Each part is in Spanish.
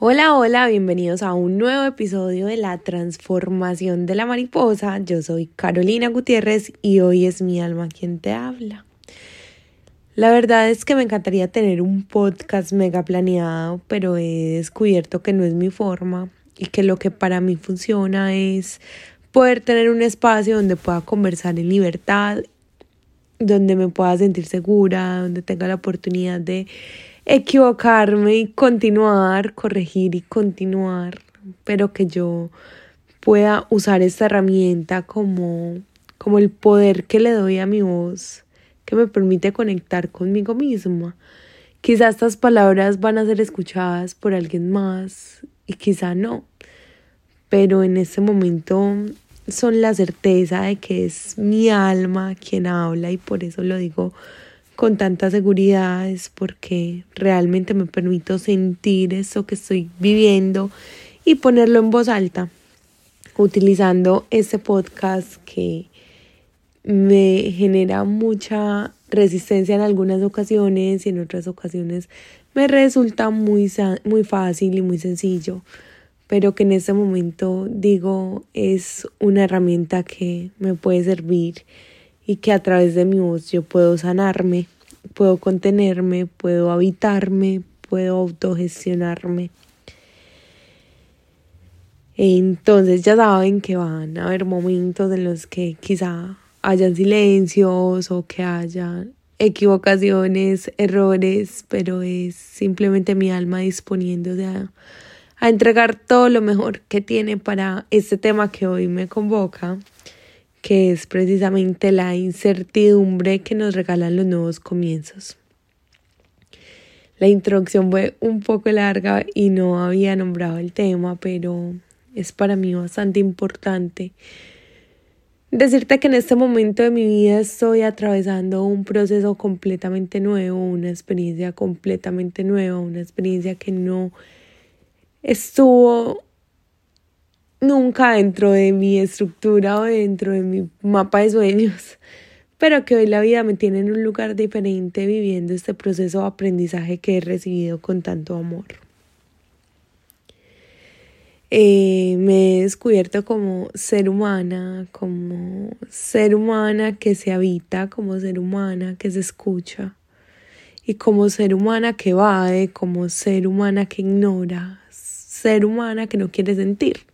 Hola, hola, bienvenidos a un nuevo episodio de la transformación de la mariposa. Yo soy Carolina Gutiérrez y hoy es mi alma quien te habla. La verdad es que me encantaría tener un podcast mega planeado, pero he descubierto que no es mi forma y que lo que para mí funciona es poder tener un espacio donde pueda conversar en libertad, donde me pueda sentir segura, donde tenga la oportunidad de equivocarme y continuar, corregir y continuar, pero que yo pueda usar esta herramienta como, como el poder que le doy a mi voz, que me permite conectar conmigo misma. Quizá estas palabras van a ser escuchadas por alguien más y quizá no, pero en este momento son la certeza de que es mi alma quien habla y por eso lo digo con tanta seguridad es porque realmente me permito sentir eso que estoy viviendo y ponerlo en voz alta, utilizando este podcast que me genera mucha resistencia en algunas ocasiones y en otras ocasiones me resulta muy, muy fácil y muy sencillo, pero que en este momento digo es una herramienta que me puede servir y que a través de mi voz yo puedo sanarme, puedo contenerme, puedo habitarme, puedo autogestionarme. Entonces ya saben que van a haber momentos en los que quizá hayan silencios o que haya equivocaciones, errores, pero es simplemente mi alma disponiéndose a, a entregar todo lo mejor que tiene para este tema que hoy me convoca que es precisamente la incertidumbre que nos regalan los nuevos comienzos. La introducción fue un poco larga y no había nombrado el tema, pero es para mí bastante importante decirte que en este momento de mi vida estoy atravesando un proceso completamente nuevo, una experiencia completamente nueva, una experiencia que no estuvo nunca dentro de mi estructura o dentro de mi mapa de sueños, pero que hoy la vida me tiene en un lugar diferente viviendo este proceso de aprendizaje que he recibido con tanto amor. Eh, me he descubierto como ser humana, como ser humana que se habita, como ser humana que se escucha y como ser humana que evade, como ser humana que ignora, ser humana que no quiere sentir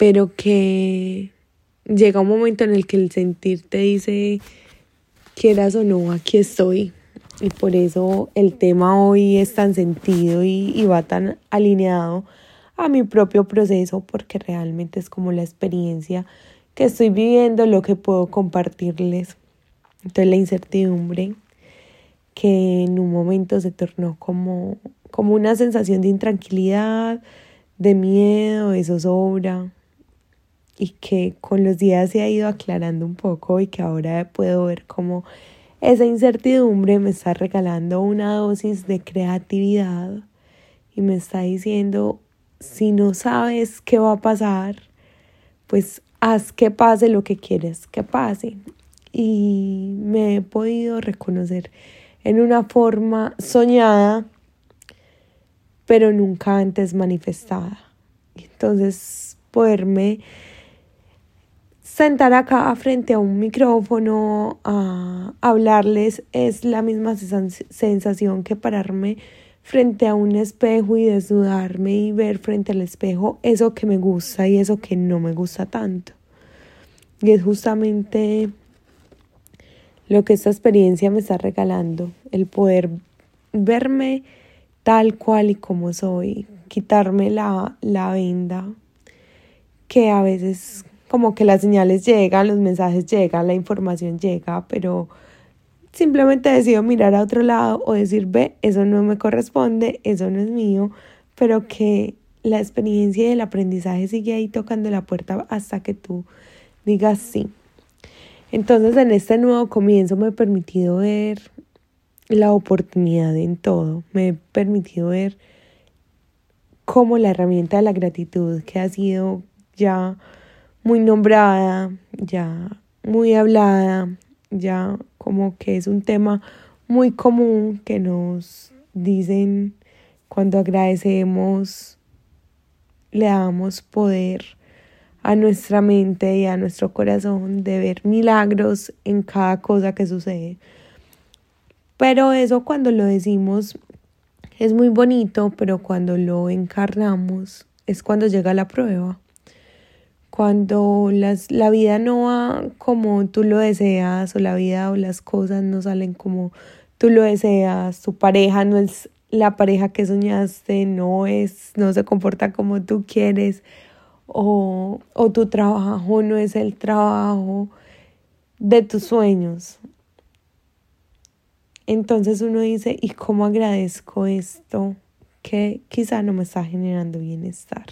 pero que llega un momento en el que el sentir te dice, quieras o no, aquí estoy. Y por eso el tema hoy es tan sentido y, va tan alineado a mi propio proceso, porque realmente es como la experiencia que estoy viviendo, lo que puedo compartirles. Entonces la incertidumbre que en un momento se tornó como, como una sensación de intranquilidad, de miedo, de zozobra, y que con los días se ha ido aclarando un poco y que ahora puedo ver cómo esa incertidumbre me está regalando una dosis de creatividad y me está diciendo, si no sabes qué va a pasar, pues haz que pase lo que quieres que pase. Y me he podido reconocer en una forma soñada, pero nunca antes manifestada. Entonces, poderme sentar acá frente a un micrófono a hablarles es la misma sensación que pararme frente a un espejo y desnudarme y ver frente al espejo eso que me gusta y eso que no me gusta tanto. Y es justamente lo que esta experiencia me está regalando, el poder verme tal cual y como soy, quitarme la, la venda que a veces como que las señales llegan, los mensajes llegan, la información llega, pero simplemente decido mirar a otro lado o decir, ve, eso no me corresponde, eso no es mío, pero que la experiencia y el aprendizaje sigue ahí tocando la puerta hasta que tú digas sí. Entonces en este nuevo comienzo me he permitido ver la oportunidad en todo, me he permitido ver cómo la herramienta de la gratitud que ha sido ya muy nombrada, ya muy hablada, ya como que es un tema muy común que nos dicen Cuando agradecemos, le damos poder a nuestra mente y a nuestro corazón de ver milagros en cada cosa que sucede. Pero eso cuando lo decimos es muy bonito, pero cuando lo encarnamos es cuando llega la prueba. Cuando las, la vida no va como tú lo deseas o la vida o las cosas no salen como tú lo deseas, tu pareja no es la pareja que soñaste, no es, no se comporta como tú quieres o, o tu trabajo no es el trabajo de tus sueños. Entonces uno dice, ¿y cómo agradezco esto que quizá no me está generando bienestar?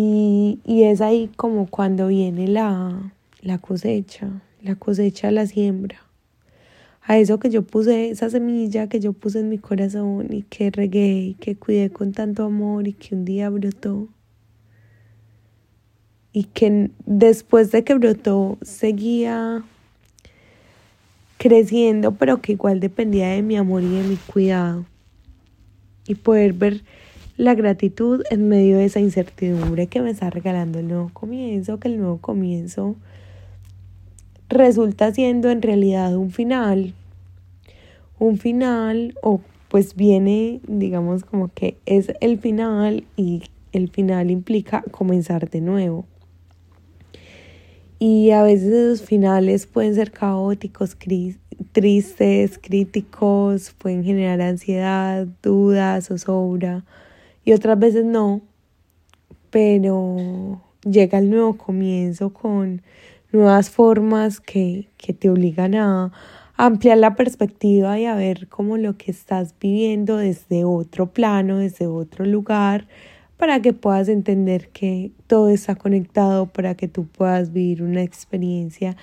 Y, es ahí como cuando viene la, la cosecha, la cosecha, la siembra. A eso que yo puse, esa semilla que yo puse en mi corazón y que regué y que cuidé con tanto amor y que un día brotó y que después de que brotó seguía creciendo, pero que igual dependía de mi amor y de mi cuidado. Y poder ver la gratitud en medio de esa incertidumbre que me está regalando el nuevo comienzo, que el nuevo comienzo resulta siendo en realidad un final. Un final o pues viene, digamos como que es el final y el final implica comenzar de nuevo. Y a veces esos finales pueden ser caóticos, tristes, críticos, pueden generar ansiedad, dudas, zozobra. Y otras veces no. Pero llega el nuevo comienzo con nuevas formas que, que te obligan a ampliar la perspectiva y a ver cómo lo que estás viviendo desde otro plano, desde otro lugar, para que puedas entender que todo está conectado, para que tú puedas vivir una experiencia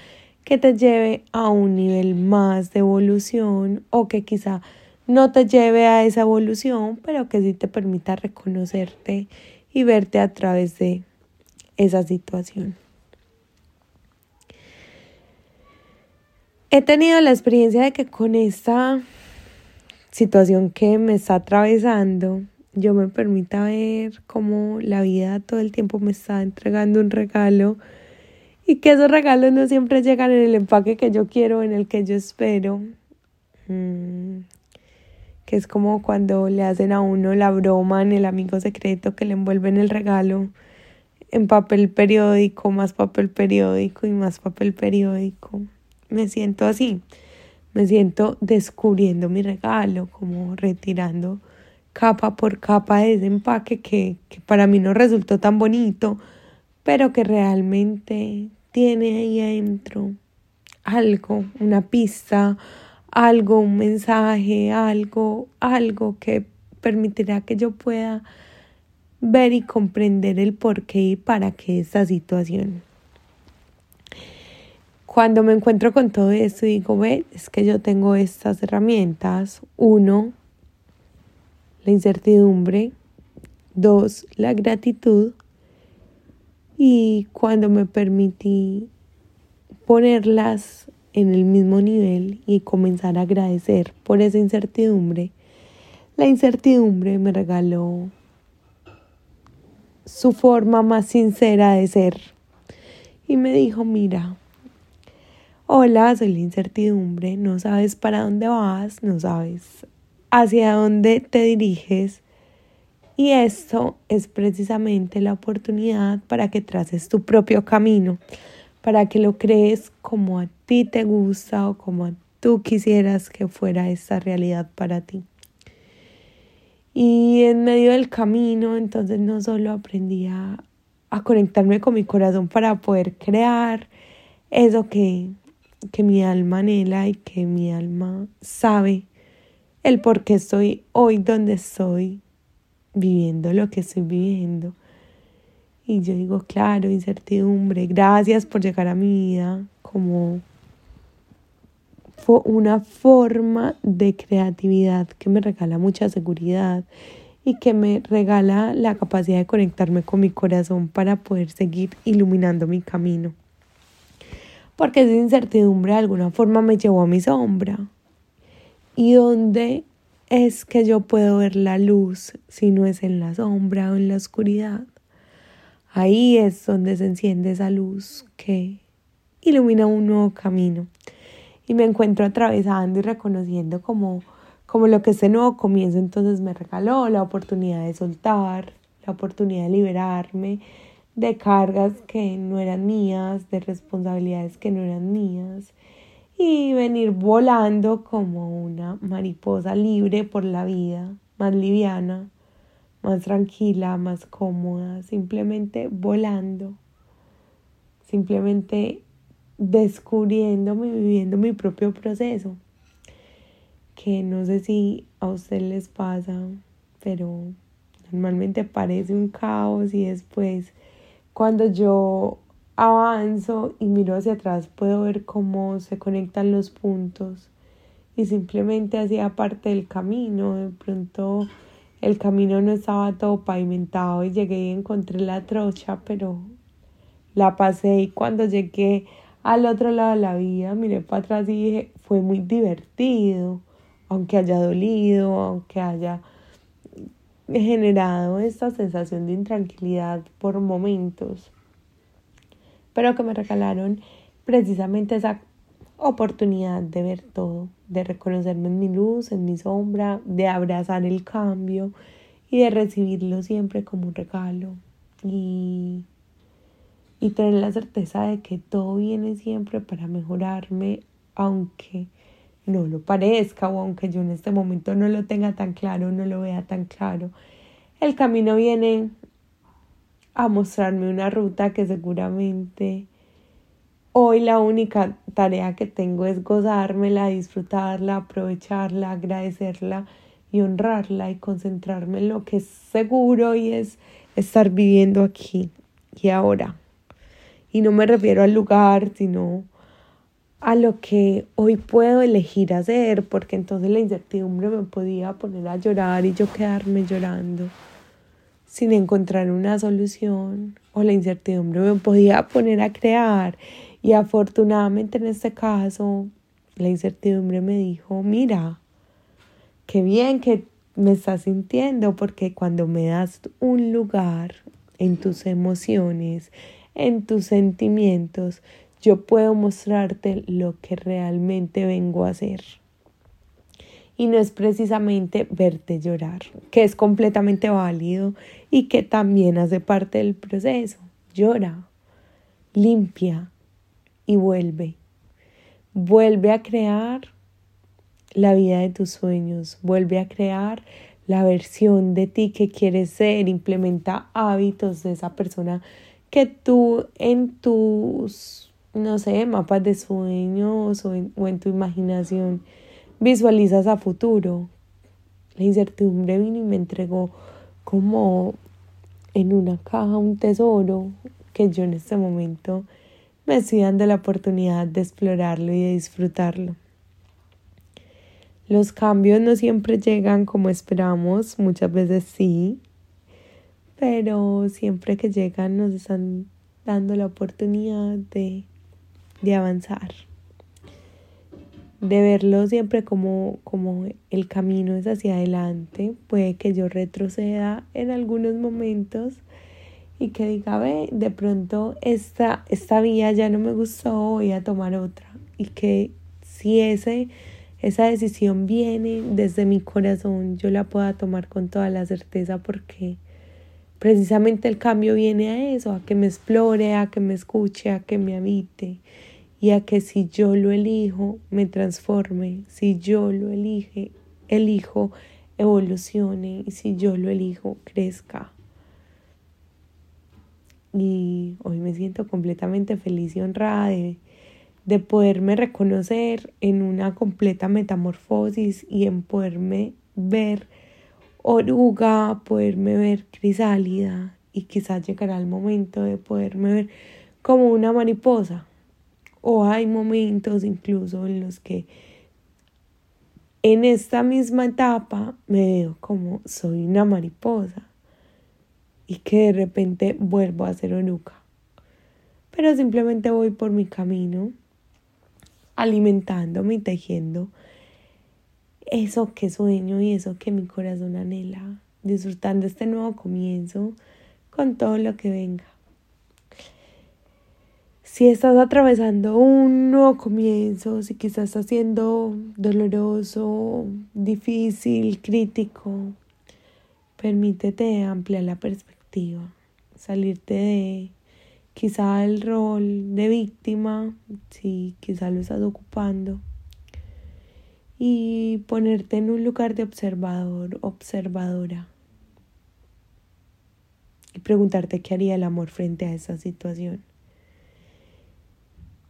que te lleve a un nivel más de evolución o que quizá no te lleve a esa evolución, pero que sí te permita reconocerte y verte a través de esa situación. He tenido la experiencia de que con esta situación que me está atravesando, yo me permita ver cómo la vida todo el tiempo me está entregando un regalo y que esos regalos no siempre llegan en el empaque que yo quiero, en el que yo espero. Mm, que es como cuando le hacen a uno la broma en el amigo secreto que le envuelven el regalo en papel periódico, más papel periódico y más papel periódico. Me siento así, me siento descubriendo mi regalo, como retirando capa por capa de ese empaque que, que para mí no resultó tan bonito, pero que realmente tiene ahí adentro algo, una pista, algo, un mensaje, algo, algo que permitirá que yo pueda ver y comprender el porqué y para qué esta situación. Cuando me encuentro con todo esto digo, ve, es que yo tengo estas herramientas. Uno, la incertidumbre, dos, la gratitud y cuando me permití ponerlas en el mismo nivel y comenzar a agradecer por esa incertidumbre, la incertidumbre me regaló su forma más sincera de ser y me dijo, mira, hola, soy la incertidumbre, no sabes para dónde vas, no sabes hacia dónde te diriges y esto es precisamente la oportunidad para que traces tu propio camino, para que lo crees como a ti te gusta o como tú quisieras que fuera esta realidad para ti. Y en medio del camino, entonces no solo aprendí a, a conectarme con mi corazón para poder crear eso que, que mi alma anhela y que mi alma sabe el por qué estoy hoy donde estoy, viviendo lo que estoy viviendo. Y yo digo, claro, incertidumbre, gracias por llegar a mi vida como una forma de creatividad que me regala mucha seguridad y que me regala la capacidad de conectarme con mi corazón para poder seguir iluminando mi camino. Porque esa incertidumbre de alguna forma me llevó a mi sombra y donde es que yo puedo ver la luz si no es en la sombra o en la oscuridad. Ahí es donde se enciende esa luz que ilumina un nuevo camino. Y me encuentro atravesando y reconociendo como, como lo que este nuevo comienzo entonces me regaló, la oportunidad de soltar, la oportunidad de liberarme de cargas que no eran mías, de responsabilidades que no eran mías y venir volando como una mariposa libre por la vida, más liviana, más tranquila, más cómoda, simplemente volando, simplemente descubriéndome, viviendo mi propio proceso, que no sé si a usted les pasa, pero normalmente parece un caos y después cuando yo avanzo y miro hacia atrás puedo ver cómo se conectan los puntos y simplemente hacía parte del camino, de pronto el camino no estaba todo pavimentado y llegué y encontré la trocha, pero la pasé y cuando llegué al otro lado de la vía miré para atrás y dije, fue muy divertido, aunque haya dolido, aunque haya generado esta sensación de intranquilidad por momentos, pero que me regalaron precisamente esa oportunidad de ver todo, de reconocerme en mi luz, en mi sombra, de abrazar el cambio y de recibirlo siempre como un regalo y, y tener la certeza de que todo viene siempre para mejorarme, aunque no lo parezca o aunque yo en este momento no lo tenga tan claro, no lo vea tan claro. El camino viene a mostrarme una ruta que seguramente Hoy la única tarea que tengo es gozármela, disfrutarla, aprovecharla, agradecerla y honrarla y concentrarme en lo que es seguro y es estar viviendo aquí y ahora. Y no me refiero al lugar, sino a lo que hoy puedo elegir hacer, porque entonces la incertidumbre me podía poner a llorar y yo quedarme llorando sin encontrar una solución, o la incertidumbre me podía poner a crear y afortunadamente en este caso, la incertidumbre me dijo, mira, qué bien que me estás sintiendo porque cuando me das un lugar en tus emociones, en tus sentimientos, yo puedo mostrarte lo que realmente vengo a hacer. Y no es precisamente verte llorar, que es completamente válido y que también hace parte del proceso. Llora, limpia, y vuelve. Vuelve a crear la vida de tus sueños, vuelve a crear la versión de ti que quieres ser, implementa hábitos de esa persona que tú en tus, no sé, mapas de sueños o en, o en tu imaginación visualizas a futuro. La incertidumbre vino y me entregó como en una caja un tesoro que yo en este momento me estoy dando la oportunidad de explorarlo y de disfrutarlo. Los cambios no siempre llegan como esperamos, muchas veces sí, pero siempre que llegan nos están dando la oportunidad de, de avanzar, de verlo siempre como, como el camino es hacia adelante. Puede que yo retroceda en algunos momentos, y que diga, ve, de pronto esta, esta vía ya no me gustó, voy a tomar otra. Y que si ese, esa decisión viene desde mi corazón, yo la pueda tomar con toda la certeza porque precisamente el cambio viene a eso, a que me explore, a que me escuche, a que me habite y a que si yo lo elijo, me transforme, si yo lo elige, elijo, evolucione y si yo lo elijo, crezca y hoy me siento completamente feliz y honrada de, de poderme reconocer en una completa metamorfosis y en poderme ver oruga, poderme ver crisálida y quizás llegará el momento de poderme ver como una mariposa. O hay momentos incluso en los que en esta misma etapa me veo como soy una mariposa y que de repente vuelvo a ser oruca. Pero simplemente voy por mi camino, alimentándome y tejiendo eso que sueño y eso que mi corazón anhela, disfrutando este nuevo comienzo con todo lo que venga. Si estás atravesando un nuevo comienzo, si quizás está siendo doloroso, difícil, crítico, permítete ampliar la perspectiva, salirte de quizá el rol de víctima, si quizá lo estás ocupando, y ponerte en un lugar de observador, observadora, y preguntarte qué haría el amor frente a esa situación.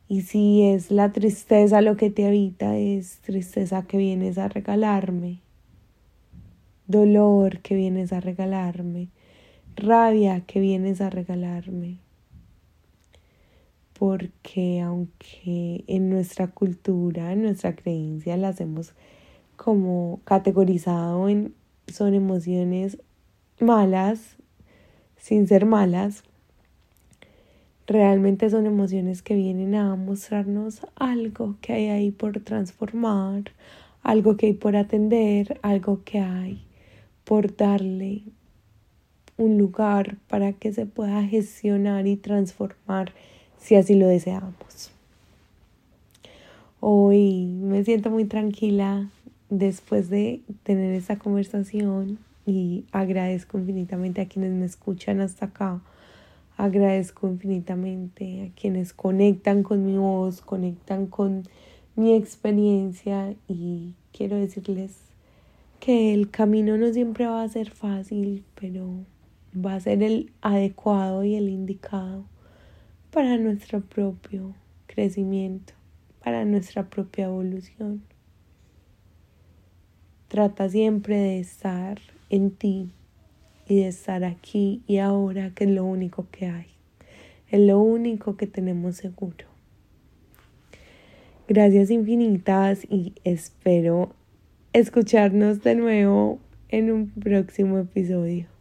Y si es la tristeza lo que te habita, es tristeza que vienes a regalarme, dolor que vienes a regalarme, rabia que vienes a regalarme. Porque aunque en nuestra cultura, en nuestra creencia las hemos como categorizado en son emociones malas, sin ser malas, Realmente son emociones que vienen a mostrarnos algo que hay ahí por transformar, algo que hay por atender, algo que hay por darle un lugar para que se pueda gestionar y transformar si así lo deseamos. Hoy me siento muy tranquila después de tener esta conversación y agradezco infinitamente a quienes me escuchan hasta acá Agradezco infinitamente a quienes conectan con mi voz, conectan con mi experiencia y quiero decirles que el camino no siempre va a ser fácil, pero va a ser el adecuado y el indicado para nuestro propio crecimiento, para nuestra propia evolución. Trata siempre de estar en ti, y de estar aquí y ahora, que es lo único que hay, es lo único que tenemos seguro. Gracias infinitas y espero escucharnos de nuevo en un próximo episodio.